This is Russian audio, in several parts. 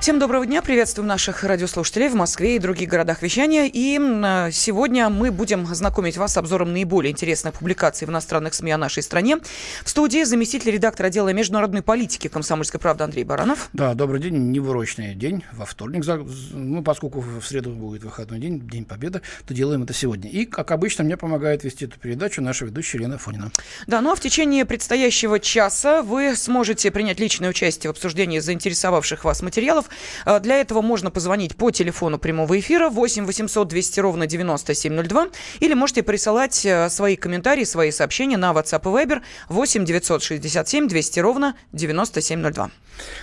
Всем доброго дня. Приветствуем наших радиослушателей в Москве и других городах вещания. И а, сегодня мы будем знакомить вас с обзором наиболее интересных публикаций в иностранных СМИ о нашей стране. В студии заместитель редактора отдела международной политики «Комсомольской правды» Андрей Баранов. Да, добрый день. Невырочный день во вторник. Ну, поскольку в среду будет выходной день, День Победы, то делаем это сегодня. И, как обычно, мне помогает вести эту передачу наша ведущая Елена Фонина. Да, ну а в течение предстоящего часа вы сможете принять личное участие в обсуждении заинтересовавших вас материалов а, для этого можно позвонить по телефону прямого эфира 8 800 200 ровно 9702 или можете присылать э, свои комментарии, свои сообщения на WhatsApp и Viber 8 967 200 ровно 9702.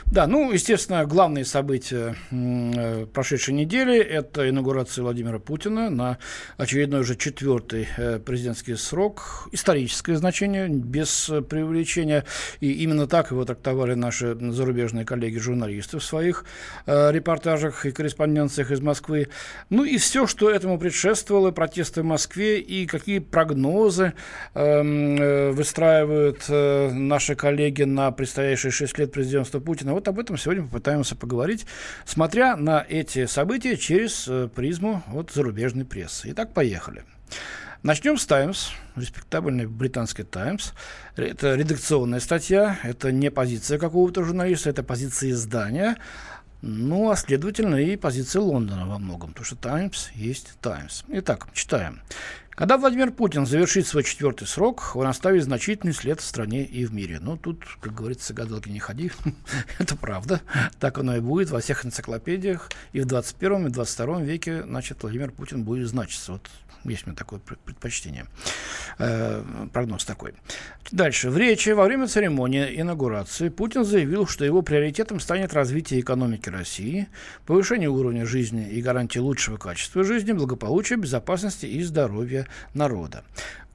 Да, ну, естественно, главные события э, прошедшей недели – это инаугурация Владимира Путина на очередной уже четвертый э, президентский срок. Историческое значение, без преувеличения. И именно так его трактовали наши зарубежные коллеги-журналисты в своих э, репортажах и корреспонденциях из Москвы. Ну и все, что этому предшествовало, протесты в Москве и какие прогнозы эм, э, выстраивают э, наши коллеги на предстоящие шесть лет президентства Путина. Вот об этом сегодня попытаемся поговорить, смотря на эти события через э, призму вот, зарубежной прессы. Итак, поехали. Начнем с «Таймс», респектабельный британский «Таймс». Это редакционная статья, это не позиция какого-то журналиста, это позиция издания. Ну, а следовательно и позиция Лондона во многом, потому что «Таймс» есть «Таймс». Итак, читаем. Когда Владимир Путин завершит свой четвертый срок, он оставит значительный след в стране и в мире. Ну, тут, как говорится, гадалки не ходи. Это правда. Так оно и будет во всех энциклопедиях. И в 21 и 22 веке, значит, Владимир Путин будет значиться. Вот есть у меня такое предпочтение. Э, прогноз такой. Дальше. В речи во время церемонии инаугурации Путин заявил, что его приоритетом станет развитие экономики России, повышение уровня жизни и гарантии лучшего качества жизни, благополучия, безопасности и здоровья народа.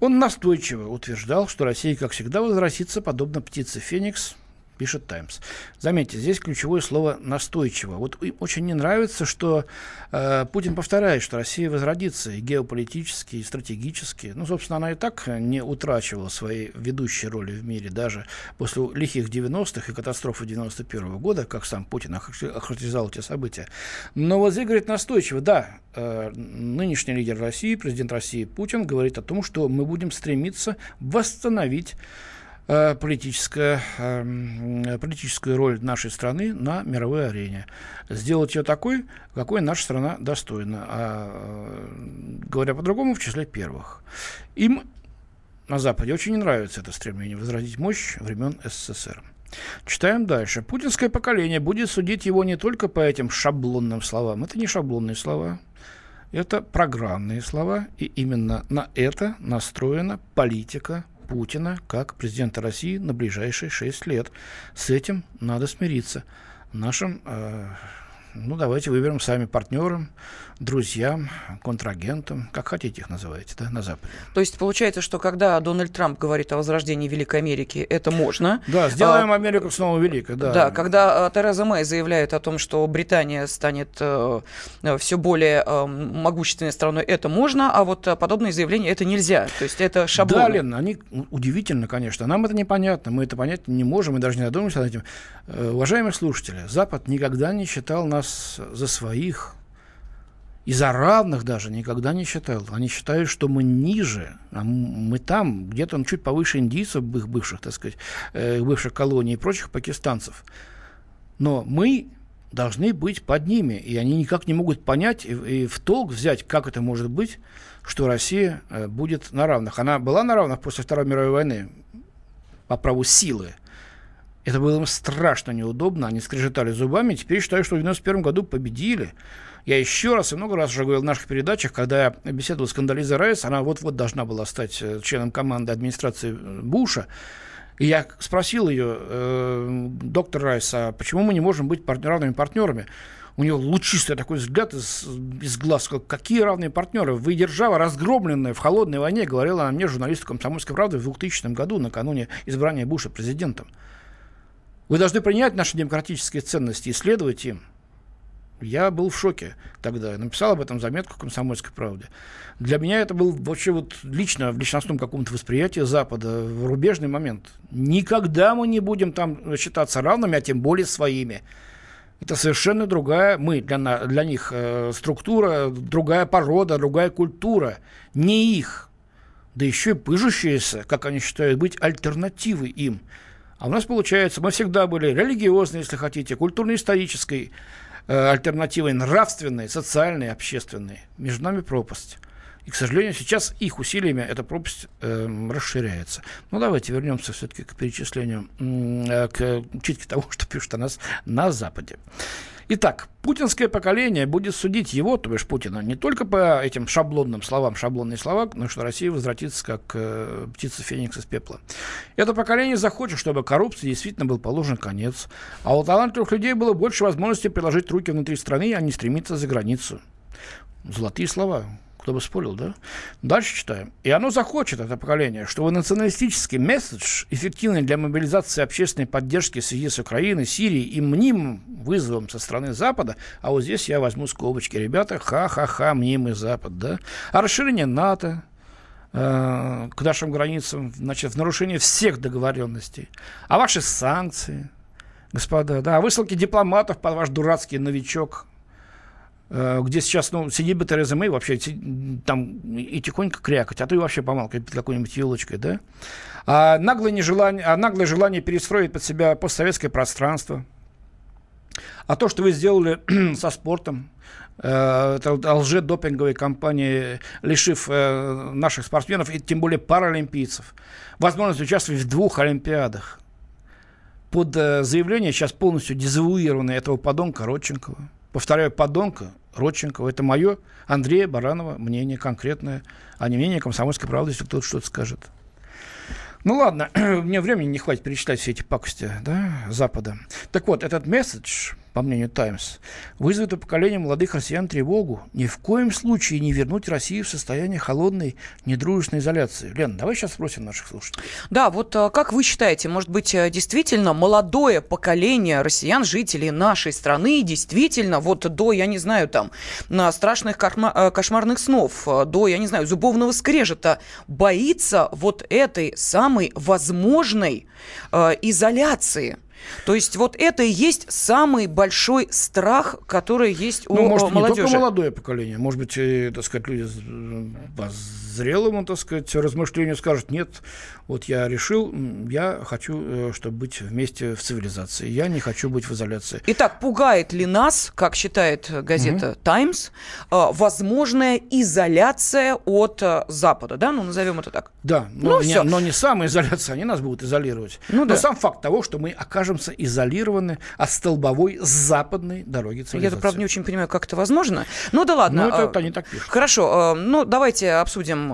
Он настойчиво утверждал, что Россия, как всегда, возвратится, подобно птице Феникс, пишет Таймс. Заметьте, здесь ключевое слово «настойчиво». Вот им очень не нравится, что э, Путин повторяет, что Россия возродится и геополитически, и стратегически. Ну, собственно, она и так не утрачивала своей ведущей роли в мире даже после лихих 90-х и катастрофы 91 -го года, как сам Путин охарактеризовал эти события. Но вот здесь говорит настойчиво, да, э, нынешний лидер России, президент России Путин говорит о том, что мы будем стремиться восстановить политическая, эм, политическую роль нашей страны на мировой арене. Сделать ее такой, какой наша страна достойна. А, э, говоря по-другому, в числе первых. Им на Западе очень не нравится это стремление возродить мощь времен СССР. Читаем дальше. Путинское поколение будет судить его не только по этим шаблонным словам. Это не шаблонные слова. Это программные слова, и именно на это настроена политика Путина как президента России на ближайшие шесть лет. С этим надо смириться. Нашим, э, ну давайте выберем сами партнерам, друзьям, контрагентам, как хотите их называйте, да, на Западе. То есть получается, что когда Дональд Трамп говорит о возрождении Великой Америки, это можно. Да, сделаем а, Америку снова великой, да. Да, когда а, Тереза Мэй заявляет о том, что Британия станет а, все более а, могущественной страной, это можно, а вот а, подобные заявления это нельзя. То есть это шаблон. Да, Лен, они удивительно, конечно. Нам это непонятно, мы это понять не можем, мы даже не задумываемся над этим. Э, уважаемые слушатели, Запад никогда не считал нас за своих, и за равных даже никогда не считал. Они считают, что мы ниже, а мы там, где-то чуть повыше индийцев, их бывших, так сказать, э, бывших колоний и прочих пакистанцев. Но мы должны быть под ними, и они никак не могут понять и, и в толк взять, как это может быть, что Россия э, будет на равных. Она была на равных после Второй мировой войны по праву силы. Это было им страшно неудобно, они скрежетали зубами, теперь считают, что в 91 году победили. Я еще раз и много раз уже говорил в наших передачах, когда я беседовал с Кандализой Райс, она вот-вот должна была стать э, членом команды администрации э, Буша, и я спросил ее, э, доктор Райс, а почему мы не можем быть равными партнерами? У нее лучистый такой взгляд из, из глаз. Какие равные партнеры? Вы держава, разгромленная в холодной войне, говорила она мне, журналисту «Комсомольской правды» в 2000 году, накануне избрания Буша президентом. Вы должны принять наши демократические ценности и следовать им. Я был в шоке тогда. Написал об этом заметку в «Комсомольской правде». Для меня это был вообще вот лично, в личностном каком-то восприятии Запада рубежный момент. Никогда мы не будем там считаться равными, а тем более своими. Это совершенно другая, мы для, для них э, структура, другая порода, другая культура. Не их. Да еще и пыжущиеся, как они считают, быть альтернативой им. А у нас получается, мы всегда были религиозной, если хотите, культурно-исторической альтернативой, нравственной, социальной, общественной. Между нами пропасть. И, к сожалению, сейчас их усилиями эта пропасть э, расширяется. Ну, давайте вернемся все-таки к перечислению, э, к читке того, что пишут о нас на Западе. Итак, путинское поколение будет судить его, то бишь Путина, не только по этим шаблонным словам, шаблонные слова, но что Россия возвратится как э, птица Феникс из пепла. Это поколение захочет, чтобы коррупции действительно был положен конец, а у талантливых людей было больше возможностей приложить руки внутри страны, а не стремиться за границу. Золотые слова. Кто бы спорил, да? Дальше читаем. И оно захочет, это поколение, чтобы националистический месседж, эффективный для мобилизации общественной поддержки в связи с Украиной, Сирией и мнимым вызовом со стороны Запада, а вот здесь я возьму скобочки, ребята, ха-ха-ха, мнимый Запад, да? А расширение НАТО, э, к нашим границам, значит, в нарушение всех договоренностей. А ваши санкции, господа, да, высылки дипломатов под ваш дурацкий новичок где сейчас, ну, сидит бы Тереза Мэй вообще там и тихонько крякать, а то и вообще помалкивать под какой-нибудь елочкой, да? А наглое, нежелание, а наглое желание перестроить под себя постсоветское пространство. А то, что вы сделали со спортом, э, это лже-допинговой кампании, лишив э, наших спортсменов, и тем более паралимпийцев, возможность участвовать в двух олимпиадах. Под заявление сейчас полностью дезавуированное этого подонка Родченкова. Повторяю, подонка Родченкова. Это мое, Андрея Баранова, мнение конкретное, а не мнение комсомольской правды, если кто-то что-то скажет. Ну ладно, мне времени не хватит перечислять все эти пакости да, Запада. Так вот, этот месседж по мнению «Таймс», вызовет у поколения молодых россиян тревогу. Ни в коем случае не вернуть Россию в состояние холодной, недружественной изоляции. Лен, давай сейчас спросим наших слушателей. Да, вот а, как вы считаете, может быть, э, действительно молодое поколение россиян, жителей нашей страны, действительно, вот до, я не знаю, там, страшных э, кошмарных снов, э, до, я не знаю, зубовного скрежета, боится вот этой самой возможной э, изоляции? То есть вот это и есть самый большой страх, который есть у ну, может, молодежи. не только молодое поколение, может быть, и, так сказать, люди по зрелому, так сказать, размышлению скажут, нет, вот я решил, я хочу, э, чтобы быть вместе в цивилизации, я не хочу быть в изоляции. Итак, пугает ли нас, как считает газета «Таймс», угу. возможная изоляция от э, Запада, да, ну назовем это так? Да, но, ну, не, но не самоизоляция, они нас будут изолировать. Ну, но да. сам факт того, что мы окажемся изолированы от столбовой западной дороги цивилизации. Я, правда, не очень понимаю, как это возможно. Ну да ладно. Ну это, это они так пишут. Хорошо, ну давайте обсудим,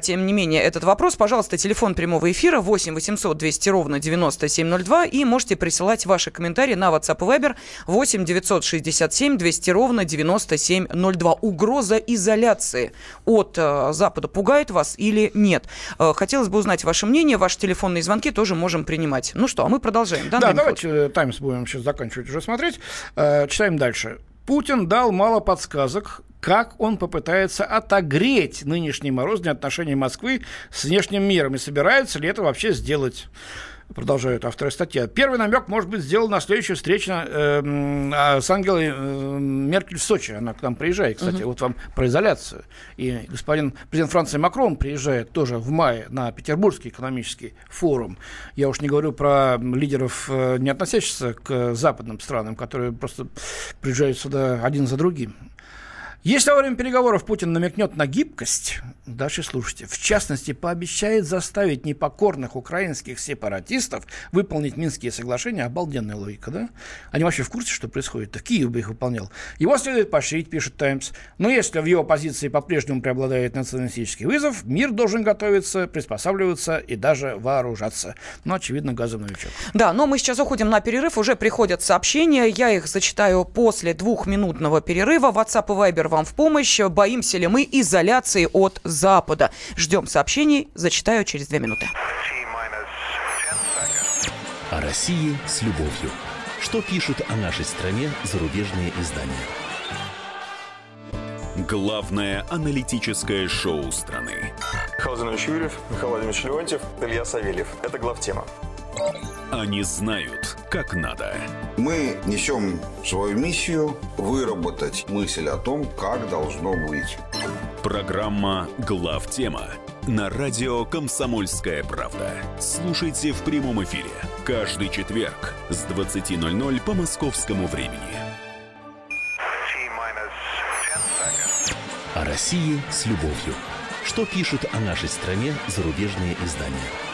тем не менее, этот вопрос. Пожалуйста, телефон прямого прямого эфира 8 800 200 ровно 9702 и можете присылать ваши комментарии на WhatsApp и Viber 8 967 200 ровно 9702. Угроза изоляции от э, Запада пугает вас или нет? Э, хотелось бы узнать ваше мнение, ваши телефонные звонки тоже можем принимать. Ну что, а мы продолжаем. Да, да давайте э, Таймс будем сейчас заканчивать уже смотреть. Э, читаем дальше. Путин дал мало подсказок, как он попытается отогреть нынешние морозные отношения Москвы с внешним миром и собирается ли это вообще сделать продолжают авторы статьи. Первый намек может быть сделан на следующую встречу э, с Ангелой э, Меркель в Сочи. Она к нам приезжает, кстати, uh-huh. вот вам про изоляцию. И господин президент Франции Макрон приезжает тоже в мае на Петербургский экономический форум. Я уж не говорю про лидеров, э, не относящихся к западным странам, которые просто приезжают сюда один за другим. Если во время переговоров Путин намекнет на гибкость, дальше слушайте, в частности, пообещает заставить непокорных украинских сепаратистов выполнить Минские соглашения, обалденная логика, да? Они вообще в курсе, что происходит? В Киев бы их выполнял. Его следует поощрить, пишет «Таймс». Но если в его позиции по-прежнему преобладает националистический вызов, мир должен готовиться, приспосабливаться и даже вооружаться. Ну, очевидно, газовый новичок. Да, но мы сейчас уходим на перерыв, уже приходят сообщения, я их зачитаю после двухминутного перерыва. WhatsApp и Viber вам в помощь. Боимся ли мы изоляции от Запада? Ждем сообщений, зачитаю через две минуты. О России с любовью. Что пишут о нашей стране зарубежные издания? Главное аналитическое шоу страны. Михаил Юрьев, Михаил Владимирович Леонтьев, Илья Савельев. Это главтема. Они знают, как надо. Мы несем свою миссию выработать мысль о том, как должно быть. Программа «Главтема» на радио «Комсомольская правда». Слушайте в прямом эфире каждый четверг с 20.00 по московскому времени. О России с любовью. Что пишут о нашей стране зарубежные издания?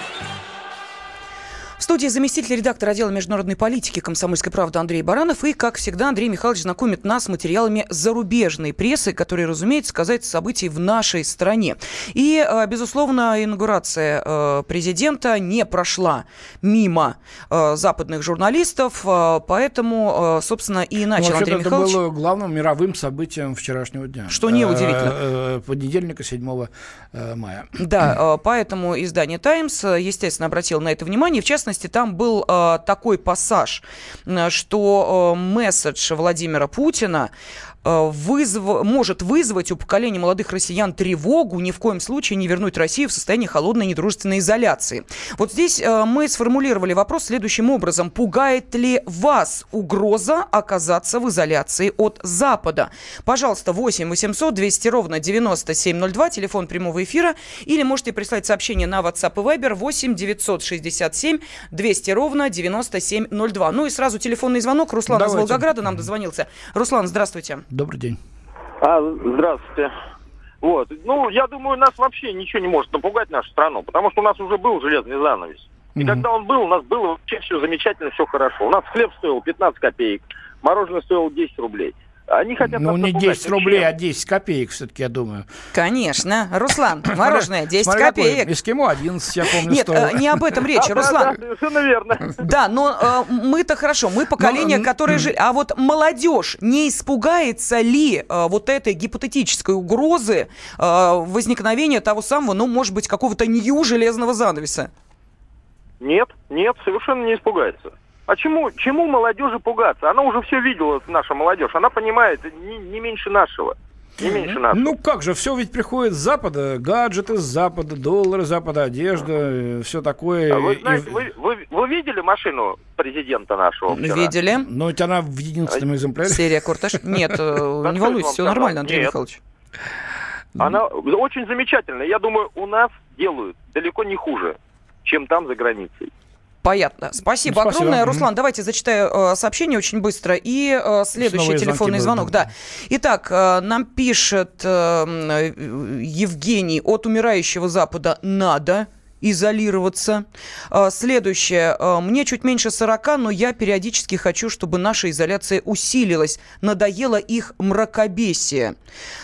Студии заместитель редактора отдела международной политики «Комсомольской правды» Андрей Баранов. И, как всегда, Андрей Михайлович знакомит нас с материалами зарубежной прессы, которые, разумеется, касаются событий в нашей стране. И, э, безусловно, инаугурация э, президента не прошла мимо э, западных журналистов, поэтому, собственно, и начал ну, Андрей Михайлович... это было главным мировым событием вчерашнего дня. Что неудивительно. Понедельника, 7 мая. Да, поэтому издание «Таймс», естественно, обратило на это внимание. В частности, частности, там был э, такой пассаж, что э, месседж Владимира Путина Э, вызв... может вызвать у поколения молодых россиян тревогу, ни в коем случае не вернуть Россию в состояние холодной недружественной изоляции. Вот здесь э, мы сформулировали вопрос следующим образом. Пугает ли вас угроза оказаться в изоляции от Запада? Пожалуйста, 8 800 200 ровно 9702, телефон прямого эфира, или можете прислать сообщение на WhatsApp и Viber 8 967 200 ровно 9702. Ну и сразу телефонный звонок. Руслан Давайте. из Волгограда нам дозвонился. Руслан, здравствуйте. Добрый день. А, здравствуйте. Вот. Ну, я думаю, нас вообще ничего не может напугать нашу страну, потому что у нас уже был железный занавес. И угу. когда он был, у нас было вообще все замечательно, все хорошо. У нас хлеб стоил 15 копеек, мороженое стоило 10 рублей. Они хотят Ну, не 10 рублей, а 10 копеек все-таки, я думаю. Конечно. Руслан, мороженое 10 Смотри, копеек. Эскимо 11, я помню, Нет, стоило. Э, не об этом речь, Руслан. Да, совершенно верно. Да, но э, мы-то хорошо, мы поколение, которое жили... А вот молодежь не испугается ли э, вот этой гипотетической угрозы возникновения того самого, ну, может быть, какого-то нью железного занавеса? Нет, нет, совершенно не испугается. А чему, чему молодежи пугаться? Она уже все видела, наша молодежь. Она понимает не, не меньше нашего. Не меньше нашего. Ну как же, все ведь приходит с Запада. Гаджеты с Запада, доллары с Запада, одежда, э, все такое. А вы знаете, вы, вы, вы видели машину президента нашего вчера? Видели. Но ведь она в единственном экземпляре. Серия Курташ. Нет, э, не волнуйтесь, все нормально, Андрей Михайлович. Она очень замечательная. Я думаю, у нас делают далеко не хуже, чем там за границей. Понятно. Спасибо, Спасибо. огромное. Руслан, давайте зачитаю э, сообщение очень быстро. И э, следующий телефонный звонок. Да. Итак, э, нам пишет э, Евгений от умирающего Запада «надо» изолироваться. А, следующее. А, мне чуть меньше 40, но я периодически хочу, чтобы наша изоляция усилилась. Надоело их мракобесие.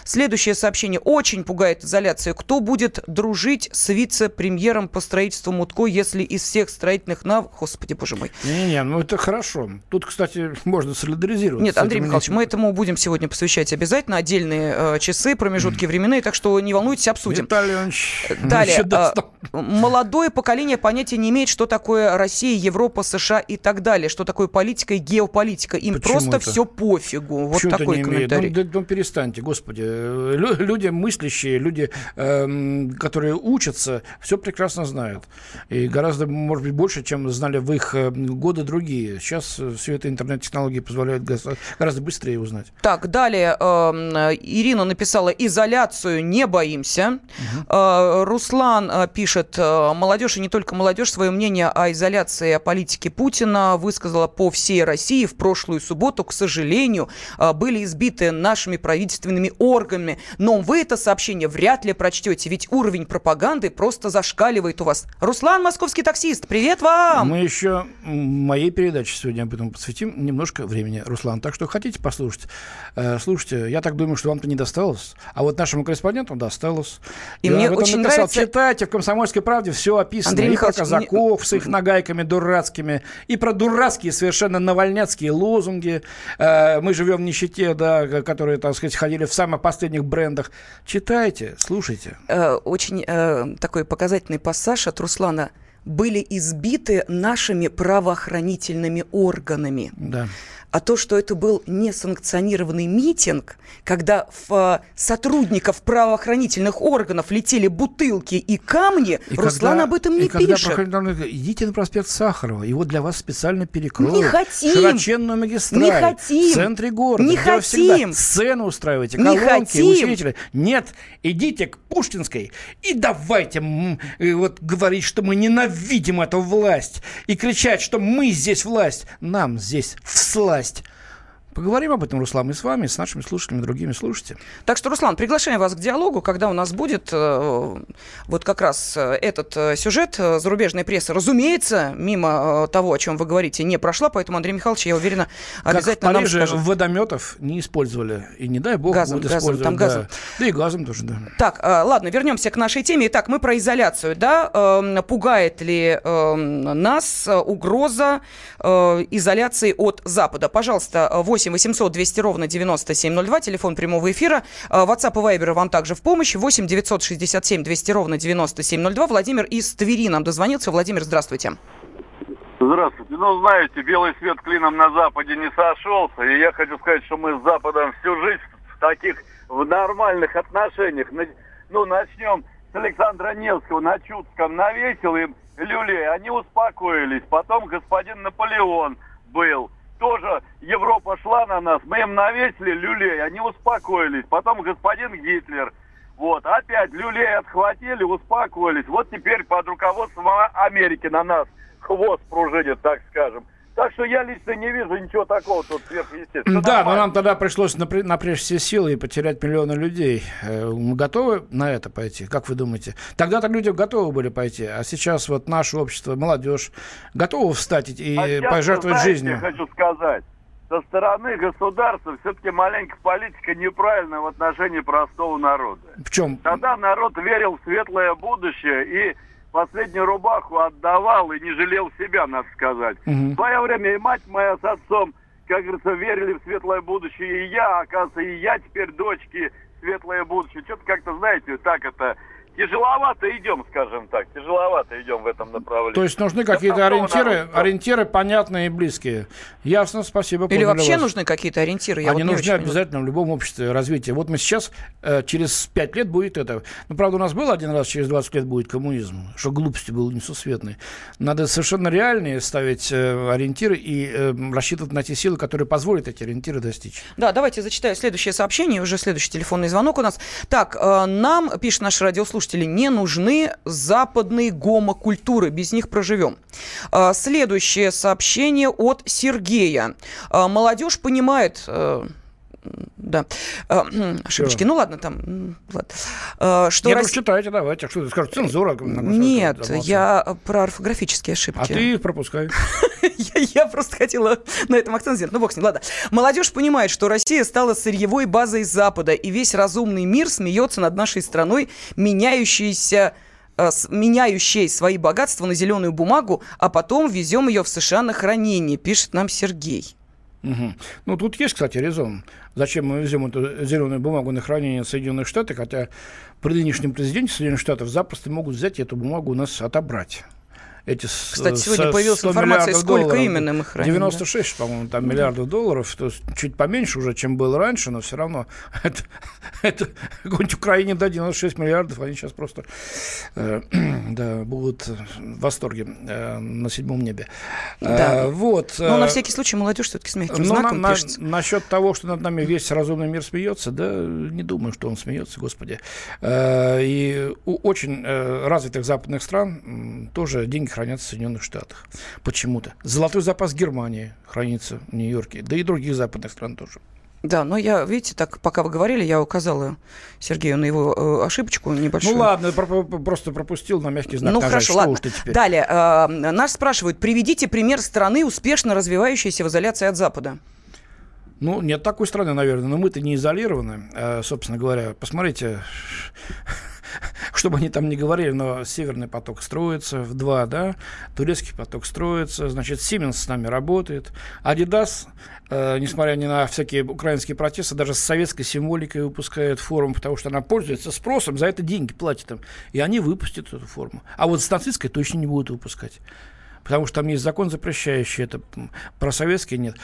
Следующее сообщение. Очень пугает изоляция. Кто будет дружить с вице-премьером по строительству Мутко, если из всех строительных нав... Господи, боже мой. Не-не, ну это хорошо. Тут, кстати, можно солидаризироваться. Нет, Андрей Михайлович, мы этому будем сегодня посвящать обязательно отдельные э, часы, промежутки временные, так что не волнуйтесь, обсудим. Виталий Иванович, Далее молодое поколение понятия не имеет, что такое Россия, Европа, США и так далее, что такое политика и геополитика. Им Почему просто это? все пофигу. Вот Почему такой комментарий. Ну, да, ну, перестаньте, господи. Люди мыслящие, люди, э, которые учатся, все прекрасно знают. И гораздо, может быть, больше, чем знали в их э, годы другие. Сейчас все это интернет-технологии позволяют гораздо быстрее узнать. Так, далее э, Ирина написала «Изоляцию не боимся». Угу. Э, Руслан э, пишет молодежь, и не только молодежь, свое мнение о изоляции о политике Путина высказала по всей России. В прошлую субботу, к сожалению, а, были избиты нашими правительственными органами. Но вы это сообщение вряд ли прочтете, ведь уровень пропаганды просто зашкаливает у вас. Руслан, московский таксист, привет вам! Мы еще моей передаче сегодня об этом посвятим немножко времени, Руслан. Так что хотите послушать? Э, слушайте, я так думаю, что вам-то не досталось, а вот нашему корреспонденту досталось. И я мне очень написал, нравится... Читайте в «Комсомольской правде» все описано. Андрей и про казаков не... с их нагайками дурацкими, и про дурацкие совершенно навальняцкие лозунги. Э, мы живем в нищете, да, которые, так сказать, ходили в самых последних брендах. Читайте, слушайте. Э, очень э, такой показательный пассаж от Руслана были избиты нашими правоохранительными органами. Да а то, что это был несанкционированный митинг, когда в сотрудников правоохранительных органов летели бутылки и камни, и Руслан когда, об этом не и пишет. Когда идите на проспект Сахарова, его для вас специально перекроют. Не хотим. Широченную магистраль. Не хотим. В центре города. Не хотим. Сцену устраивайте, колонки, не хотим. усилители. Нет, идите к Пушкинской и давайте вот говорить, что мы ненавидим эту власть и кричать, что мы здесь власть. Нам здесь власть власть. Поговорим об этом, Руслан, и с вами, и с нашими слушателями, другими слушайте. Так что, Руслан, приглашаем вас к диалогу, когда у нас будет э, вот как раз э, этот э, сюжет э, зарубежной прессы. Разумеется, мимо того, о чем вы говорите, не прошла, поэтому Андрей Михайлович, я уверена, обязательно как в Париже нам скажет. водометов не использовали. И не дай бог газом, будут газом, использовать. Там газом. Да. да и газом тоже, да. Так, э, ладно, вернемся к нашей теме. Итак, мы про изоляцию, да? Э, пугает ли э, нас угроза э, изоляции от Запада? Пожалуйста, 8 800 200 ровно 9702, телефон прямого эфира. А, WhatsApp и Viber вам также в помощь. 8 967 200 ровно 9702. Владимир из Твери нам дозвонился. Владимир, здравствуйте. Здравствуйте. Ну, знаете, белый свет клином на Западе не сошелся. И я хочу сказать, что мы с Западом всю жизнь в таких, в нормальных отношениях. Ну, начнем с Александра Невского на Чудском навесил им люлей. Они успокоились. Потом господин Наполеон был тоже Европа шла на нас, мы им навесили люлей, они успокоились. Потом господин Гитлер, вот, опять люлей отхватили, успокоились. Вот теперь под руководством Америки на нас хвост пружинит, так скажем. Так что я лично не вижу ничего такого тут сверхъестественного. Да, нормально. но нам тогда пришлось напрячь все силы и потерять миллионы людей. Э, мы готовы на это пойти? Как вы думаете? Тогда-то люди готовы были пойти, а сейчас вот наше общество, молодежь, готовы встать и а пожертвовать знаете, жизнью? Я хочу сказать, со стороны государства все-таки маленькая политика неправильная в отношении простого народа. В чем? Тогда народ верил в светлое будущее и последнюю рубаху отдавал и не жалел себя, надо сказать. Угу. В свое время и мать моя с отцом, как говорится, верили в светлое будущее, и я, оказывается, и я теперь дочки светлое будущее. Что-то как-то, знаете, так это тяжеловато идем, скажем так, тяжеловато идем в этом направлении. То есть нужны какие-то ориентиры, ориентиры понятные и близкие. Ясно, спасибо. Или вообще вас. нужны какие-то ориентиры? Я Они вот нужны обязательно в любом обществе развития. Вот мы сейчас, э, через 5 лет будет это. Ну, правда, у нас был один раз, через 20 лет будет коммунизм, что глупости было несусветные. Надо совершенно реальные ставить э, ориентиры и э, рассчитывать на те силы, которые позволят эти ориентиры достичь. Да, давайте зачитаю следующее сообщение, уже следующий телефонный звонок у нас. Так, э, нам, пишет наш радиослушатель, слушатели, не нужны западные гомокультуры, без них проживем. А, следующее сообщение от Сергея. А, молодежь понимает э, да, а, ошибочки. Все. Ну ладно, там, ладно. Что Нет, Рос... читайте, давайте. Что ты скажешь? Цензура? Нет, я про орфографические ошибки. А ты их пропускай. Я просто хотела на этом акцент сделать. Ну, бог с ним, ладно. Молодежь понимает, что Россия стала сырьевой базой Запада, и весь разумный мир смеется над нашей страной, меняющейся э, меняющей свои богатства на зеленую бумагу, а потом везем ее в США на хранение, пишет нам Сергей. Угу. Ну, тут есть, кстати, резон. Зачем мы везем эту зеленую бумагу на хранение Соединенных Штатах, хотя при нынешнем президенте Соединенных Штатов запросто могут взять эту бумагу у нас отобрать эти Кстати, сегодня появилась информация, сколько долларов, именно мы храним. 96, да? по-моему, там миллиардов долларов, то есть чуть поменьше уже, чем было раньше, но все равно это, это какой-нибудь Украине до 96 миллиардов, они сейчас просто э, да, будут в восторге э, на седьмом небе. Да. Э, вот. Но на всякий случай молодежь все-таки с мягким но знаком на, пишется. На, насчет того, что над нами весь разумный мир смеется, да, не думаю, что он смеется, господи. Э, и у очень э, развитых западных стран тоже деньги хранятся в Соединенных Штатах. Почему-то. Золотой запас Германии хранится в Нью-Йорке, да и других западных стран тоже. Да, но я, видите, так, пока вы говорили, я указала Сергею на его э, ошибочку небольшую. Ну ладно, про просто пропустил на мягкий знак. Ну нажать. хорошо, Что ладно. Далее, э, нас спрашивают, приведите пример страны, успешно развивающейся в изоляции от Запада. Ну, нет такой страны, наверное, но мы-то не изолированы, э, собственно говоря. Посмотрите, что бы они там ни говорили, но Северный поток строится в два, да, Турецкий поток строится, значит, Siemens с нами работает, Adidas, э, несмотря ни на всякие украинские протесты, даже с советской символикой выпускает форму, потому что она пользуется спросом, за это деньги платят им, и они выпустят эту форму. А вот с нацистской точно не будут выпускать потому что там есть закон, запрещающий это, про советский нет.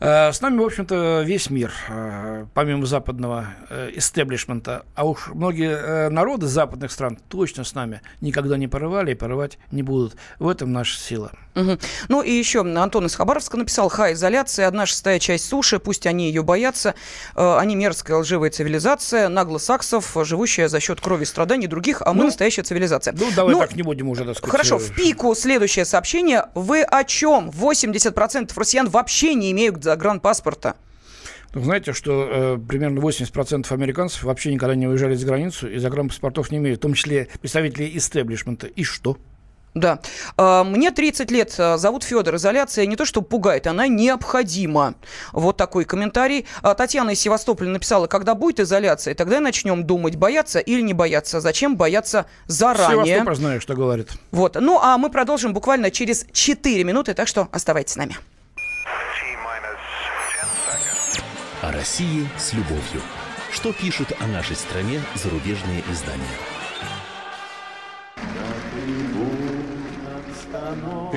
Э, с нами, в общем-то, весь мир, э, помимо западного истеблишмента, а уж многие э, народы западных стран точно с нами никогда не порывали и порывать не будут. В этом наша сила. Угу. Ну и еще Антон из Хабаровска написал, ха, изоляция, одна шестая часть суши, пусть они ее боятся, они мерзкая лживая цивилизация, наглосаксов, живущая за счет крови и страданий других, а мы ну, настоящая цивилизация. Ну, давай ну, так не будем уже, так сказать. Хорошо, в пику следующее сообщение сообщение. Вы о чем? 80% россиян вообще не имеют загранпаспорта. Ну, знаете, что э, примерно 80% американцев вообще никогда не уезжали за границу и загранпаспортов не имеют, в том числе представители истеблишмента. И что? Да. А, мне 30 лет, а, зовут Федор. Изоляция не то, что пугает, она необходима. Вот такой комментарий. А, Татьяна из Севастополя написала, когда будет изоляция, тогда начнем думать, бояться или не бояться. Зачем бояться заранее? Севастополь знаю, что говорит. Вот. Ну, а мы продолжим буквально через 4 минуты, так что оставайтесь с нами. О России с любовью. Что пишут о нашей стране зарубежные издания?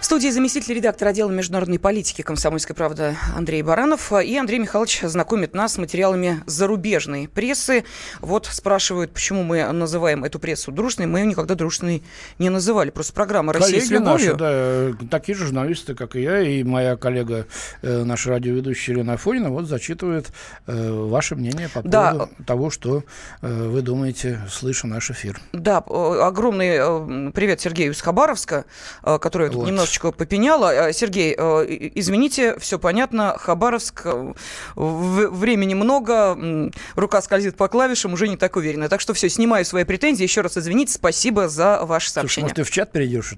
В студии заместитель редактора отдела международной политики «Комсомольской правды» Андрей Баранов. И Андрей Михайлович знакомит нас с материалами зарубежной прессы. Вот спрашивают, почему мы называем эту прессу дружной. Мы ее никогда дружной не называли. Просто программа «Россия с любовью». Наши, да, такие же журналисты, как и я, и моя коллега, э, наша радиоведущая Елена Афонина, вот зачитывает э, ваше мнение по поводу да. того, что э, вы думаете, слыша наш эфир. Да, огромный привет Сергею из Хабаровска, который вот. немножечко немножечко попеняла. А, Сергей, э, извините, все понятно. Хабаровск, э, времени много, рука скользит по клавишам, уже не так уверенно. Так что все, снимаю свои претензии. Еще раз извините, спасибо за ваше сообщение. Слушай, может, ты в чат перейдешь?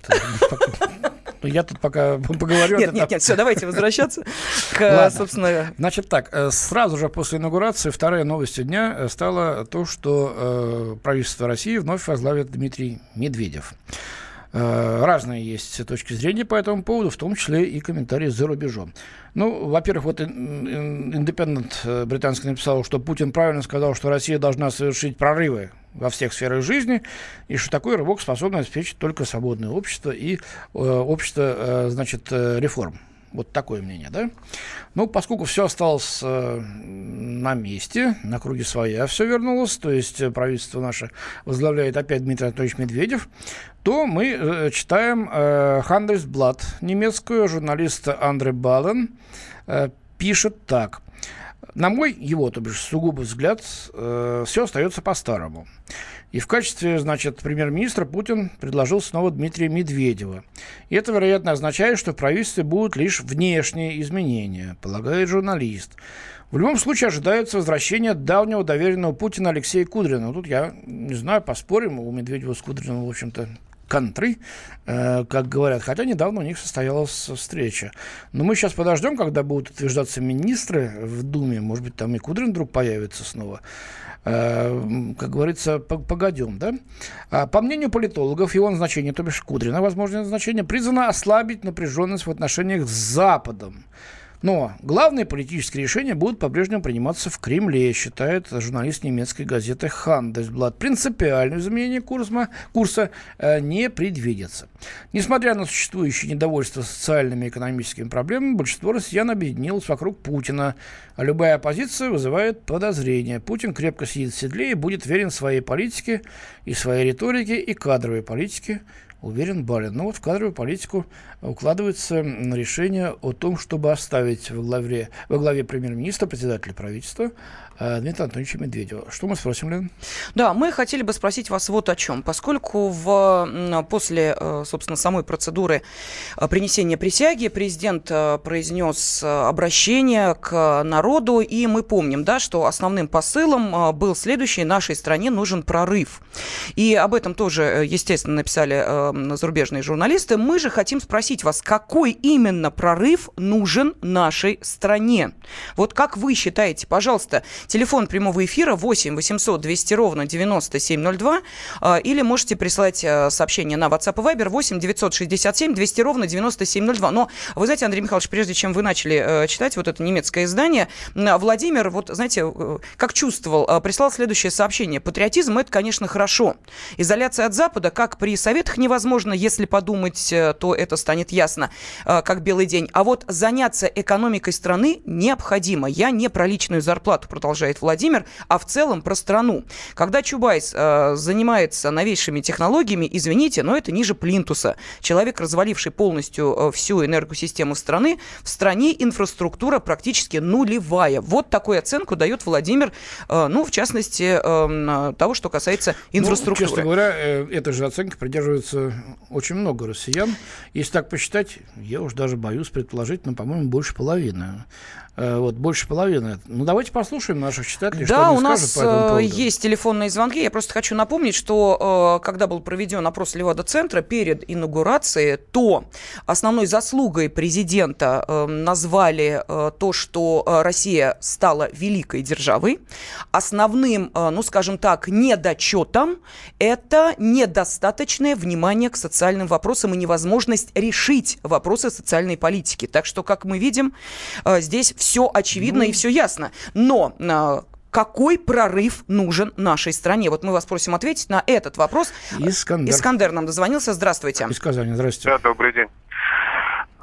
Ну, я тут пока поговорю. Нет, нет, нет, все, давайте возвращаться к, собственно... Значит так, э, сразу же после инаугурации вторая новость дня стала то, что правительство России вновь возглавит Дмитрий Медведев. Э, разные есть точки зрения по этому поводу, в том числе и комментарии за рубежом. Ну, во-первых, вот Independent э, британский написал, что Путин правильно сказал, что Россия должна совершить прорывы во всех сферах жизни, и что такой рывок способен обеспечить только свободное общество и э, общество, значит, реформ. Вот такое мнение, да? Ну, поскольку все осталось э, на месте, на круге своя все вернулось, то есть э, правительство наше возглавляет опять Дмитрий Анатольевич Медведев, то мы э, читаем э, Handelsblatt немецкую, журналист Андре Бален э, пишет так. На мой, его, то бишь, сугубо взгляд, э, все остается по-старому. И в качестве, значит, премьер-министра Путин предложил снова Дмитрия Медведева. И это, вероятно, означает, что в правительстве будут лишь внешние изменения, полагает журналист. В любом случае ожидается возвращение давнего доверенного Путина Алексея Кудрина. Тут я не знаю, поспорим, у Медведева с Кудриным, в общем-то, контры, э, как говорят. Хотя недавно у них состоялась встреча. Но мы сейчас подождем, когда будут утверждаться министры в Думе. Может быть, там и Кудрин вдруг появится снова. Э, как говорится, погодем, да? А, по мнению политологов, его назначение, то бишь Кудрина, возможное назначение, призвано ослабить напряженность в отношениях с Западом. Но главные политические решения будут по-прежнему приниматься в Кремле, считает журналист немецкой газеты Handelsblatt. Принципиальное изменение курса, курса э, не предвидится. Несмотря на существующее недовольство социальными и экономическими проблемами, большинство россиян объединилось вокруг Путина, а любая оппозиция вызывает подозрения. Путин крепко сидит в седле и будет верен своей политике и своей риторике и кадровой политике уверен Балин. Но вот в кадровую политику укладывается решение о том, чтобы оставить во главе, во главе премьер-министра, председателя правительства Э, Дмитрия Анатольевича Медведева. Что мы спросим, Лен? Да, мы хотели бы спросить вас вот о чем. Поскольку в, после, э, собственно, самой процедуры э, принесения присяги президент произнес обращение к народу, и мы помним, да, что основным посылом был следующий, нашей стране нужен прорыв. И об этом тоже, естественно, написали зарубежные журналисты. Мы же хотим спросить вас, какой именно прорыв нужен нашей стране? Вот как вы считаете, пожалуйста, Телефон прямого эфира 8 800 200 ровно 9702. А, или можете прислать а, сообщение на WhatsApp и Viber 8 967 200 ровно 9702. Но вы знаете, Андрей Михайлович, прежде чем вы начали э, читать вот это немецкое издание, Владимир, вот знаете, э, как чувствовал, а, прислал следующее сообщение. Патриотизм – это, конечно, хорошо. Изоляция от Запада, как при Советах невозможно, если подумать, э, то это станет ясно, как белый день. А вот заняться экономикой страны необходимо. Я не про личную зарплату продолжает Владимир, а в целом про страну. Когда Чубайс э, занимается новейшими технологиями, извините, но это ниже плинтуса. Человек, разваливший полностью э, всю энергосистему страны, в стране инфраструктура практически нулевая. Вот такую оценку дает Владимир, э, ну, в частности, э, того, что касается инфраструктуры. Ну, честно говоря, э, этой же оценки придерживается очень много россиян. Если так посчитать, я уж даже боюсь предположить, но, по-моему, больше половины. Э, вот, больше половины. Ну, давайте послушаем наших читателей, да, что они у нас скажут по этому поводу. есть телефонные звонки. Я просто хочу напомнить, что э, когда был проведен опрос Левада-центра перед инаугурацией, то основной заслугой президента э, назвали то, что Россия стала великой державой. Основным, ну, скажем так, недочетом это недостаточное внимание к социальным вопросам и невозможность решить вопросы социальной политики. Так что, как мы видим, здесь все очевидно ну... и все ясно. Но а, какой прорыв нужен нашей стране? Вот мы вас просим ответить на этот вопрос. Искандер. Искандер нам дозвонился. Здравствуйте. Из Казани. Здравствуйте. Да, добрый день.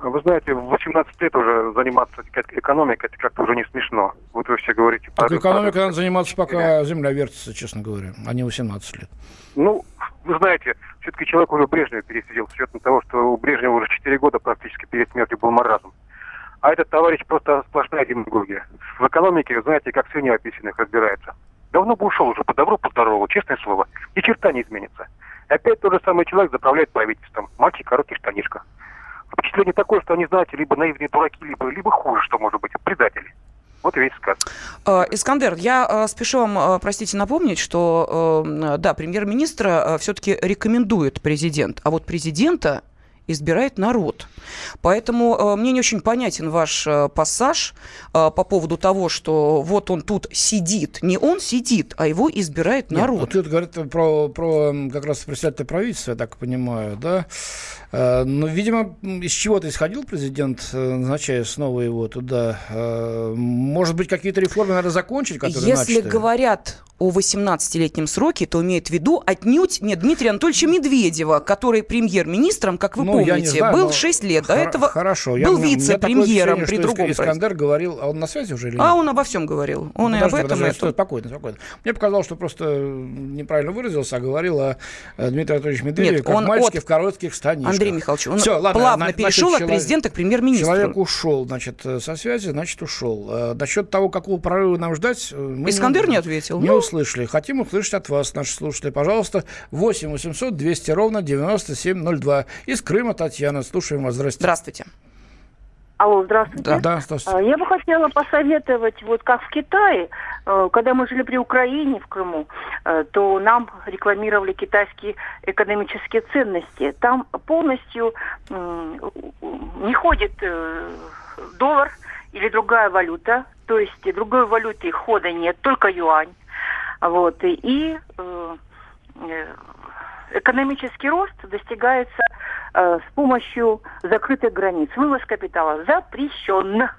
Вы знаете, в 18 лет уже заниматься экономикой, это как-то уже не смешно. Вот вы все говорите... Так экономикой надо заниматься, пока земля вертится, честно говоря, а не 18 лет. Ну, вы знаете, все-таки человек уже Брежнева пересидел, с учетом того, что у Брежнева уже 4 года практически перед смертью был маразм. А этот товарищ просто сплошная демагогия. В экономике, знаете, как свинья описанных разбирается. Давно бы ушел уже, по добру, по здорову, честное слово. Ни черта не изменится. И опять тот же самый человек заправляет правительством. Мальчик короткий штанишка. Впечатление такое, что они, знаете, либо наивные дураки, либо, либо хуже, что может быть, предатели. Вот и весь сказ. А, Искандер, я а, спешу вам, а, простите, напомнить, что, да, премьер-министра все-таки рекомендует президент, а вот президента избирает народ. Поэтому э, мне не очень понятен ваш э, пассаж э, по поводу того, что вот он тут сидит. Не он сидит, а его избирает народ. Нет, вот это говорит про, про как раз председателя правительства, я так понимаю, да? Э, ну, видимо, из чего-то исходил президент, э, назначая снова его туда. Э, может быть, какие-то реформы надо закончить, которые Если начаты? говорят о 18-летнем сроке, то имеет в виду отнюдь не Дмитрия Анатольевича Медведева, который премьер-министром, как вы ну, помните, знаю, был 6 лет. До этого хорошо. был вице-премьером при другом Искандер говорил, а он на связи уже или нет? А он обо всем говорил. Он подожди, и об этом. Подожди, это... Спокойно, спокойно. Мне показалось, что просто неправильно выразился, а говорил о Дмитрии Анатольевиче Медведеве, нет, как мальчике от... в коротких станишках. Андрей Михайлович, он Все, ладно, плавно значит, перешел человек, от президента к премьер-министру. Человек ушел, значит, э, со связи, значит, ушел. Э, насчет того, какого прорыва нам ждать, э, мы Искандер не, не ответил. Не ну... услышали. Хотим услышать от вас, наши слушатели. Пожалуйста, 8 800 200 ровно 9702. Из Крыма Татьяна. Слушаем вас. Здравствуйте. Здравствуйте. Алло, здравствуйте. Да, да, здравствуйте. А, я бы хотела посоветовать, вот как в Китае, э, когда мы жили при Украине в Крыму, э, то нам рекламировали китайские экономические ценности. Там полностью не ходит э, доллар или другая валюта, то есть другой валюты хода нет, только юань. Вот, и экономический рост достигается э, с помощью закрытых границ. Вывоз капитала запрещен.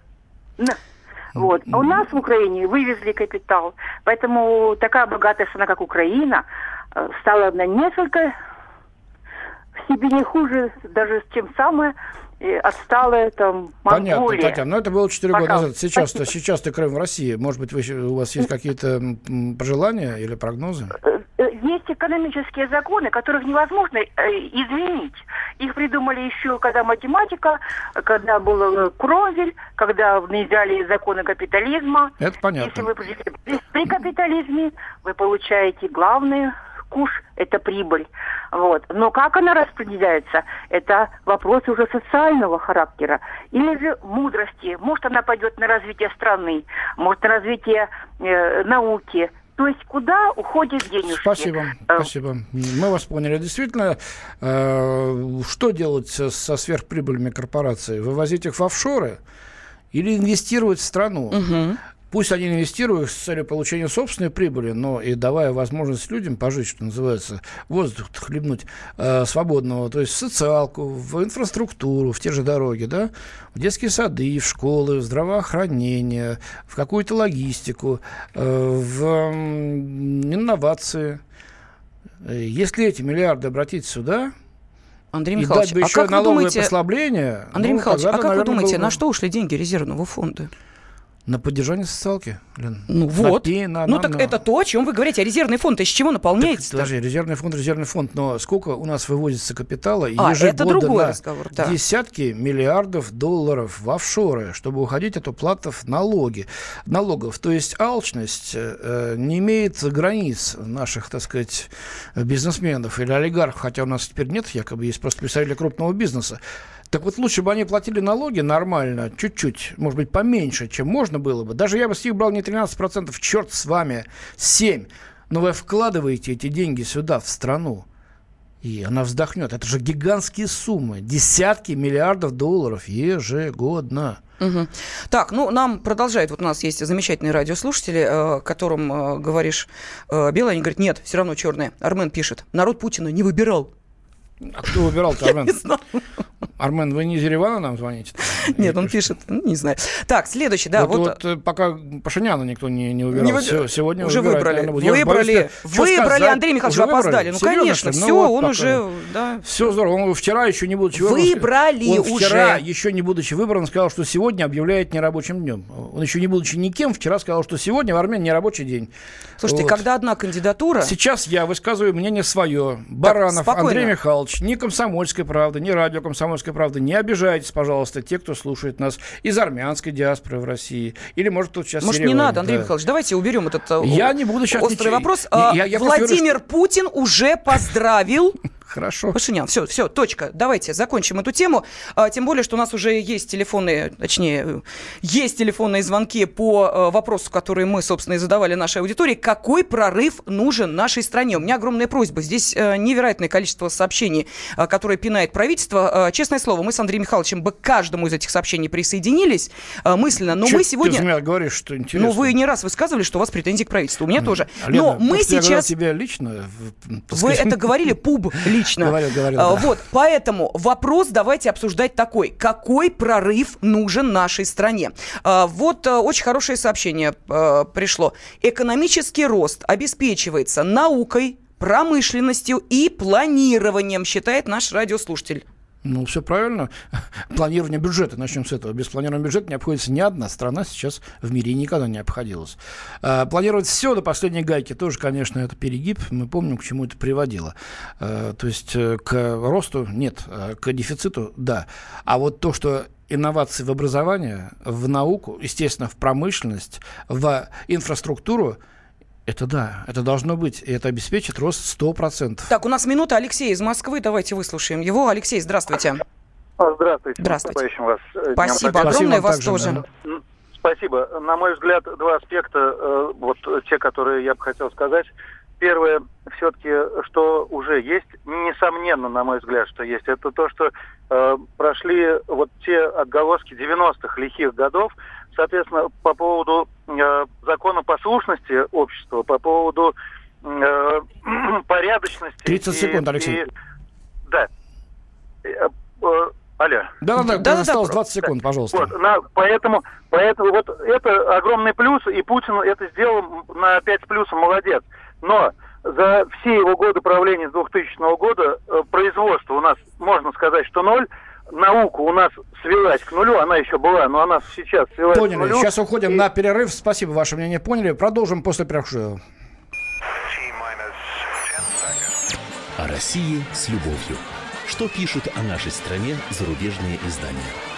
Вот. А у нас в Украине вывезли капитал. Поэтому такая богатая страна, как Украина, э, стала на несколько в себе не хуже, даже чем самая э, отсталая там Монголия. Понятно, Татьяна, но это было 4 года назад. Сейчас-то, сейчас-то Крым в России. Может быть, вы, у вас есть какие-то пожелания или прогнозы? Э, э, есть экономические законы, которых невозможно э, изменить. Их придумали еще, когда математика, когда был Кровель, когда внедряли законы капитализма. Это понятно. Если вы при, при капитализме, вы получаете главные куш – это прибыль. Вот. Но как она распределяется, это вопрос уже социального характера. Или же мудрости. Может, она пойдет на развитие страны, может, на развитие э, науки, то есть куда уходят денежки? Спасибо, э, спасибо. Мы вас поняли. Действительно, э, что делать со сверхприбыльными корпораций? Вывозить их в офшоры или инвестировать в страну? Угу. Пусть они инвестируют с целью получения собственной прибыли, но и давая возможность людям пожить, что называется, воздух хлебнуть э, свободного, то есть в социалку, в инфраструктуру, в те же дороги, да, в детские сады, в школы, в здравоохранение, в какую-то логистику, э, в э, инновации. Если эти миллиарды обратить сюда, Андрей Михайлович, и дать бы а еще как налоговое думаете, послабление... Андрей ну, Михайлович, а как наверное, вы думаете, было... на что ушли деньги резервного фонда? На поддержание социалки, Лен. Ну на вот. Пи, на, ну на, так на. это то, о чем вы говорите. А резервный фонд из чего наполняется? Подожди, резервный фонд, резервный фонд. Но сколько у нас выводится капитала а, ежегодно это другой разговор, да. десятки миллиардов долларов в офшоры, чтобы уходить от уплатов налоги, налогов. То есть алчность э, не имеет границ наших, так сказать, бизнесменов или олигархов, хотя у нас теперь нет, якобы есть просто представители крупного бизнеса. Так вот лучше бы они платили налоги нормально, чуть-чуть, может быть, поменьше, чем можно было бы. Даже я бы с них брал не 13%, черт с вами, 7%. Но вы вкладываете эти деньги сюда, в страну. И она вздохнет. Это же гигантские суммы. Десятки миллиардов долларов ежегодно. Угу. Так, ну нам продолжают, вот у нас есть замечательные радиослушатели, э, которым э, говоришь э, белое, они говорят, нет, все равно черное. Армен пишет, народ Путина не выбирал. А кто выбирал-то, Армен? Я не знаю. Армен, вы не из Еревана нам звоните? Нет, он пишет, ну, не знаю. Так, следующий, да. Вот, вот... вот пока Пашиняна никто не, не выбирал. Не вы... Сегодня уже выбрали. Выбрали, боюсь, выбрали, Андрей Михайлович, опоздали. Ну, Серьезно, конечно, все, ну, вот он уже, да. Все здорово. Он вчера еще не будучи выбран... Выбрали он уже. вчера, еще не будучи выбран, сказал, что сегодня объявляет нерабочим днем. Он еще не будучи никем, вчера сказал, что сегодня в Армении нерабочий день. Слушайте, вот. когда одна кандидатура... Сейчас я высказываю мнение свое. Баранов так, Андрей Михайлович, ни комсомольской правды, ни радио комсомольской правды не обижает обижайтесь, пожалуйста, те, кто слушает нас из армянской диаспоры в России. Или, может, тут сейчас Может, не надо, Андрей да. Михайлович, давайте уберем этот э, я не буду сейчас острый ничего... вопрос. Я, я, я Владимир говорю, что... Путин уже поздравил Хорошо. Пашинян, все, все, точка. Давайте закончим эту тему. А, тем более, что у нас уже есть телефонные, точнее, есть телефонные звонки по а, вопросу, который мы, собственно, и задавали нашей аудитории. Какой прорыв нужен нашей стране? У меня огромная просьба. Здесь а, невероятное количество сообщений, а, которые пинает правительство. А, честное слово, мы с Андреем Михайловичем бы к каждому из этих сообщений присоединились а, мысленно. Но Чё мы сегодня... Ты меня говоришь, что интересно. Ну, вы не раз высказывали, что у вас претензии к правительству. У меня mm. тоже. Лена, но мы сейчас... Я тебе лично... Вы это говорили публично. Говорил, говорил, да. Вот, поэтому вопрос давайте обсуждать такой. Какой прорыв нужен нашей стране? А, вот очень хорошее сообщение пришло. Экономический рост обеспечивается наукой, промышленностью и планированием, считает наш радиослушатель. Ну, все правильно. Планирование бюджета, начнем с этого. Без планирования бюджета не обходится ни одна страна сейчас в мире никогда не обходилась. А, планировать все до последней гайки тоже, конечно, это перегиб. Мы помним, к чему это приводило. А, то есть э, к росту нет, а к дефициту да. А вот то, что инновации в образование, в науку, естественно, в промышленность, в инфраструктуру – это да, это должно быть, и это обеспечит рост 100%. Так, у нас минута. Алексей из Москвы, давайте выслушаем его. Алексей, здравствуйте. Здравствуйте. Здравствуйте. Вас Спасибо огромное, вас также, тоже. Да. Спасибо. На мой взгляд, два аспекта, э, вот те, которые я бы хотел сказать. Первое, все-таки, что уже есть, несомненно, на мой взгляд, что есть, это то, что э, прошли вот те отголоски 90-х лихих годов, соответственно, по поводу законопослушности общества, по поводу э, порядочности. 30 и, секунд, Алексей. И, да. Э, э, алло. Да, да, да, осталось 20 секунд, пожалуйста. Вот, на, поэтому, поэтому вот это огромный плюс, и Путин это сделал на 5 с плюсом, молодец. Но за все его годы правления с 2000 года э, производство у нас, можно сказать, что ноль, науку у нас свелась к нулю, она еще была, но она сейчас свелась Поняли. к нулю. Сейчас уходим и... на перерыв. Спасибо, ваше мнение поняли. Продолжим после перерыва. России с любовью. Что пишут о нашей стране зарубежные издания?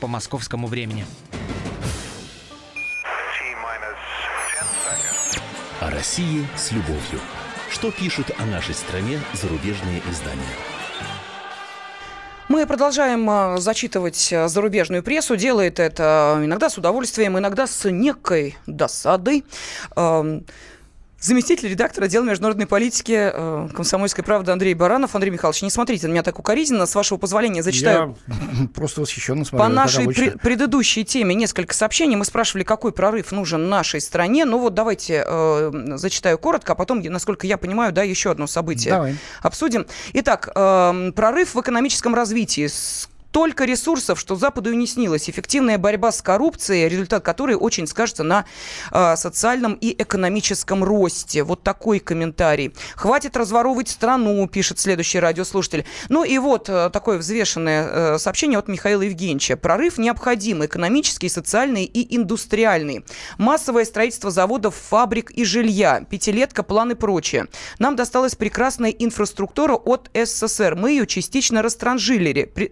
по московскому времени. О России с любовью. Что пишут о нашей стране зарубежные издания? Мы продолжаем а, зачитывать а, зарубежную прессу. Делает это иногда с удовольствием, иногда с некой досадой заместитель редактора отдела международной политики э, «Комсомольской правды» Андрей Баранов. Андрей Михайлович, не смотрите на меня так укоризненно. С вашего позволения зачитаю. Я просто восхищенно смотрю. По нашей пре- предыдущей теме несколько сообщений. Мы спрашивали, какой прорыв нужен нашей стране. Ну вот давайте э, зачитаю коротко, а потом, насколько я понимаю, да, еще одно событие Давай. обсудим. Итак, э, прорыв в экономическом развитии столько ресурсов, что Западу и не снилось. Эффективная борьба с коррупцией, результат которой очень скажется на э, социальном и экономическом росте. Вот такой комментарий. Хватит разворовывать страну, пишет следующий радиослушатель. Ну и вот э, такое взвешенное э, сообщение от Михаила Евгеньевича. Прорыв необходим экономический, социальный и индустриальный. Массовое строительство заводов, фабрик и жилья. Пятилетка, планы прочее. Нам досталась прекрасная инфраструктура от СССР. Мы ее частично растранжирили. При,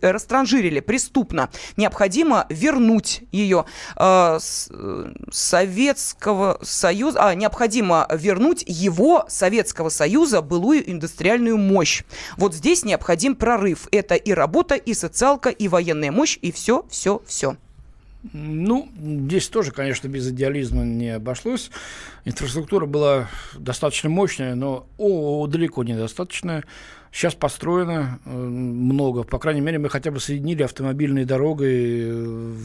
расширили преступно. Необходимо вернуть ее э, э, Советского Союза, а, необходимо вернуть его, Советского Союза, былую индустриальную мощь. Вот здесь необходим прорыв. Это и работа, и социалка, и военная мощь, и все, все, все. Ну, здесь тоже, конечно, без идеализма не обошлось. Инфраструктура была достаточно мощная, но о, далеко недостаточная. Сейчас построено э, много. По крайней мере, мы хотя бы соединили автомобильной дорогой э,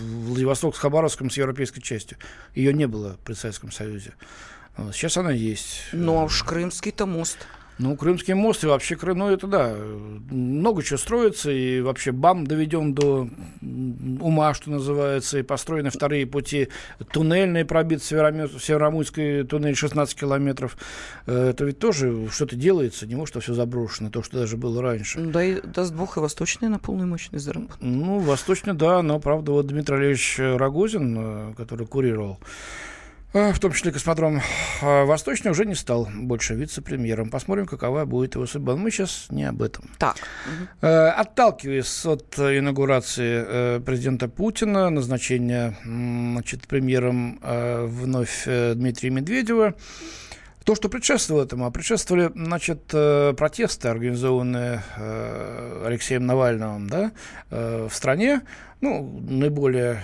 Владивосток с Хабаровском с европейской частью. Ее не было при Советском Союзе. Сейчас она есть. Ну, а уж Крымский-то мост. Ну, Крымский мост и вообще Крым, ну, это да, много чего строится, и вообще БАМ доведен до ума, что называется, и построены вторые пути, туннельные пробит Северомуйский туннель 16 километров. Э, это ведь тоже что-то делается, не может, что все заброшено, то, что даже было раньше. Да и, даст бог, и восточные на полную мощность заработают. Ну, восточные, да, но, правда, вот Дмитрий Олегович Рогозин, э, который курировал в том числе космодром а, Восточный, уже не стал больше вице-премьером. Посмотрим, какова будет его судьба. Но мы сейчас не об этом. Так. Э, отталкиваясь от инаугурации э, президента Путина, назначения значит, премьером э, вновь Дмитрия Медведева, то, что предшествовало этому, а предшествовали, значит, протесты, организованные Алексеем Навальным, да, в стране, ну, наиболее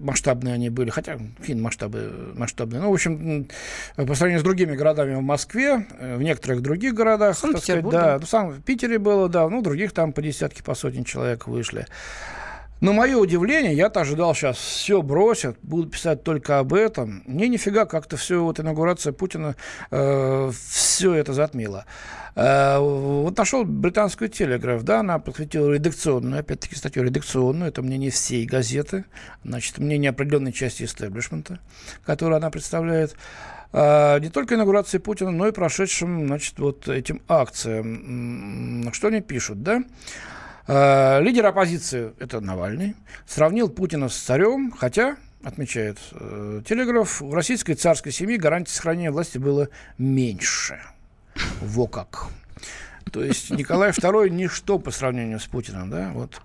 масштабные они были, хотя фин масштабы масштабные. Ну, в общем, по сравнению с другими городами в Москве, в некоторых других городах, сказать, да, ну, сам в Питере было, да, ну, других там по десятки, по сотни человек вышли. Но мое удивление, я-то ожидал сейчас все бросят, будут писать только об этом. Не, нифига, как-то все, вот инаугурация Путина э, все это затмила. Э, вот нашел британскую телеграф, да, она подхватила редакционную, опять-таки статью редакционную, это мнение всей газеты, значит, мнение определенной части истеблишмента, которую она представляет э, не только инаугурации Путина, но и прошедшим, значит, вот этим акциям. Что они пишут, да? Э, лидер оппозиции, это Навальный, сравнил Путина с царем, хотя, отмечает э, Телеграф, в российской царской семье гарантии сохранения власти было меньше. Во как. То есть Николай II ничто по сравнению с Путиным, да, вот.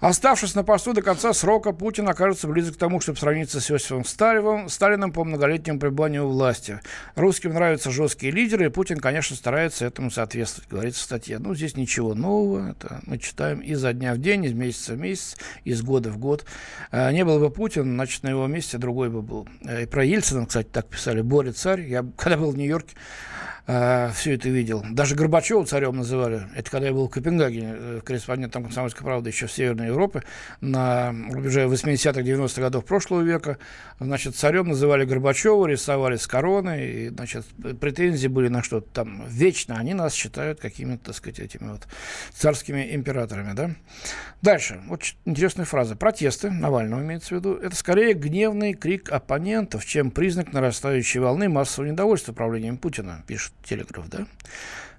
Оставшись на посту до конца срока, Путин окажется близок к тому, чтобы сравниться с Иосифом Сталиным, Сталином по многолетнему пребыванию у власти. Русским нравятся жесткие лидеры, и Путин, конечно, старается этому соответствовать, говорится в статье. Ну, здесь ничего нового, это мы читаем изо дня в день, из месяца в месяц, из года в год. А, не был бы Путин, значит, на его месте другой бы был. Э, и про Ельцина, кстати, так писали, Боря царь. Я, когда был в Нью-Йорке, э, все это видел. Даже Горбачева царем называли. Это когда я был в Копенгагене, э, корреспондентом «Комсомольской правды» еще в Северной Европе, на рубеже 80-х, 90-х годов прошлого века. Значит, царем называли Горбачева, рисовали с короной, и, значит, претензии были на что-то там. Вечно они нас считают какими-то, так сказать, этими вот царскими императорами, да. Дальше. Вот интересная фраза. Протесты, Навального имеется в виду, это скорее гневный крик оппонентов, чем признак нарастающей волны массового недовольства правлением Путина, пишет Телеграф, да?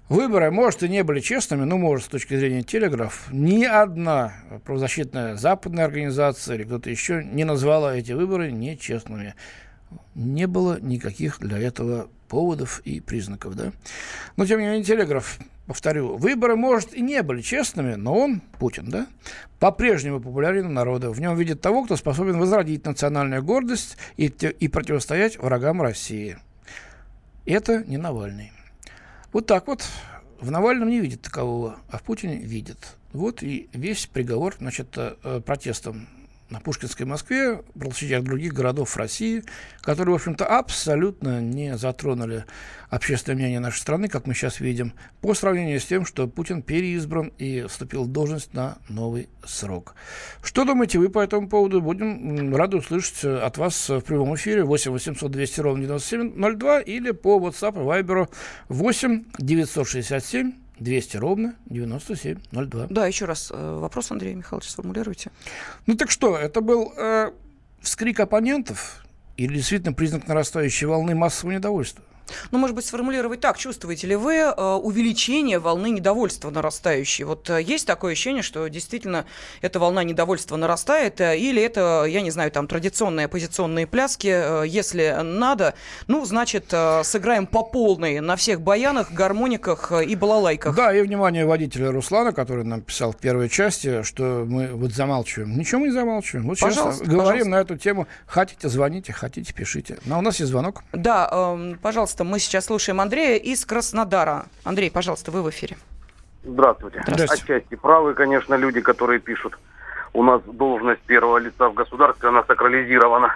Выборы, может, и не были честными, но, может, с точки зрения телеграф, ни одна правозащитная западная организация или кто-то еще не назвала эти выборы нечестными. Не было никаких для этого поводов и признаков, да. Но, тем не менее, телеграф, повторю, выборы, может, и не были честными, но он, Путин, да, по-прежнему популярен у народа. В нем видит того, кто способен возродить национальную гордость и, и противостоять врагам России. Это не Навальный. Вот так вот. В Навальном не видит такового, а в Путине видит. Вот и весь приговор значит, э, протестом на Пушкинской Москве, в площадях других городов России, которые, в общем-то, абсолютно не затронули общественное мнение нашей страны, как мы сейчас видим, по сравнению с тем, что Путин переизбран и вступил в должность на новый срок. Что думаете вы по этому поводу? Будем рады услышать от вас в прямом эфире 8 800 200 ровно 9702 или по WhatsApp и Viber 8 967 200 ровно 9702. Да, еще раз э, вопрос, Андрей Михайлович, сформулируйте. Ну так что, это был э, вскрик оппонентов или действительно признак нарастающей волны массового недовольства? Ну, может быть, сформулировать так. Чувствуете ли вы э, увеличение волны недовольства нарастающей? Вот э, есть такое ощущение, что действительно эта волна недовольства нарастает, э, или это, я не знаю, там традиционные оппозиционные пляски, если надо, ну, значит, сыграем по полной на всех баянах, гармониках и балалайках. Да, и внимание водителя Руслана, который нам писал в первой части, что мы вот замалчиваем. Ничего мы не замалчиваем. Вот пожалуйста, сейчас говорим пожалуйста. на эту тему. Хотите, звоните, хотите, пишите. Но у нас есть звонок. Да, э, пожалуйста, мы сейчас слушаем Андрея из Краснодара. Андрей, пожалуйста, вы в эфире. Здравствуйте. Здравствуйте. Отчасти правы, конечно, люди, которые пишут. У нас должность первого лица в государстве, она сакрализирована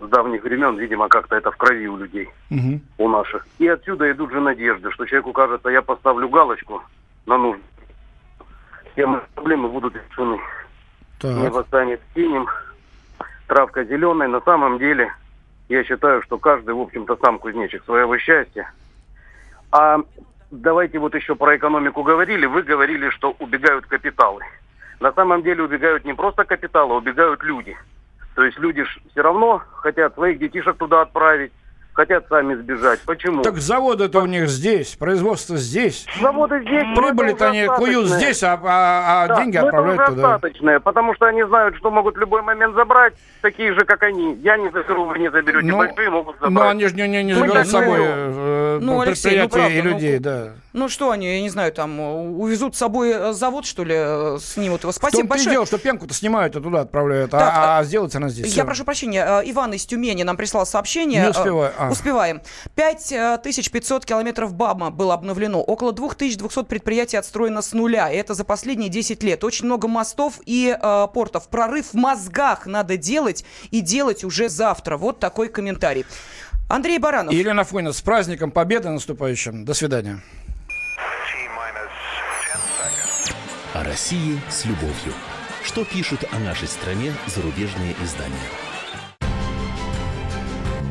с давних времен. Видимо, как-то это в крови у людей, Угу. у наших. И отсюда идут же надежды, что человеку кажется, я поставлю галочку на нужду. Все мои проблемы будут решены. Небо станет синим, травка зеленой. На самом деле, я считаю, что каждый, в общем-то, сам кузнечик своего счастья. А давайте вот еще про экономику говорили. Вы говорили, что убегают капиталы. На самом деле убегают не просто капиталы, а убегают люди. То есть люди все равно хотят своих детишек туда отправить, хотят сами сбежать. Почему? Так заводы-то у них здесь, производство здесь. Заводы здесь. Прибыли-то это они куют здесь, а, а- а Да, деньги это отправляют уже туда. остаточное, потому что они знают, что могут в любой момент забрать, такие же, как они. Я не заберу, вы не заберете, Ну, большие могут забрать. Но они же не, не, не заберут так с собой э, Ну, Алексей, ну, предприятия правда, и ну, людей, да. Ну что они, я не знаю, там э, увезут с собой э, завод, что ли, э, снимут его. Спасибо и большое. дело, что пенку-то снимают и туда отправляют, а- Так, а, сделается она здесь. Я Всё. прошу прощения, э, Иван из Тюмени нам прислал сообщение. Не успеваю. Э, А. Успеваем. 5500 километров БАМа было обновлено. Около 2200 предприятий отстроено с нуля. И это за последние 10 лет. Очень много мостов и э, портов. Прорыв в мозгах надо делать и делать уже завтра. Вот такой комментарий. Андрей Баранов. Елена Фойна, с праздником Победы наступающим. До свидания. О России с любовью. Что пишут о нашей стране зарубежные издания?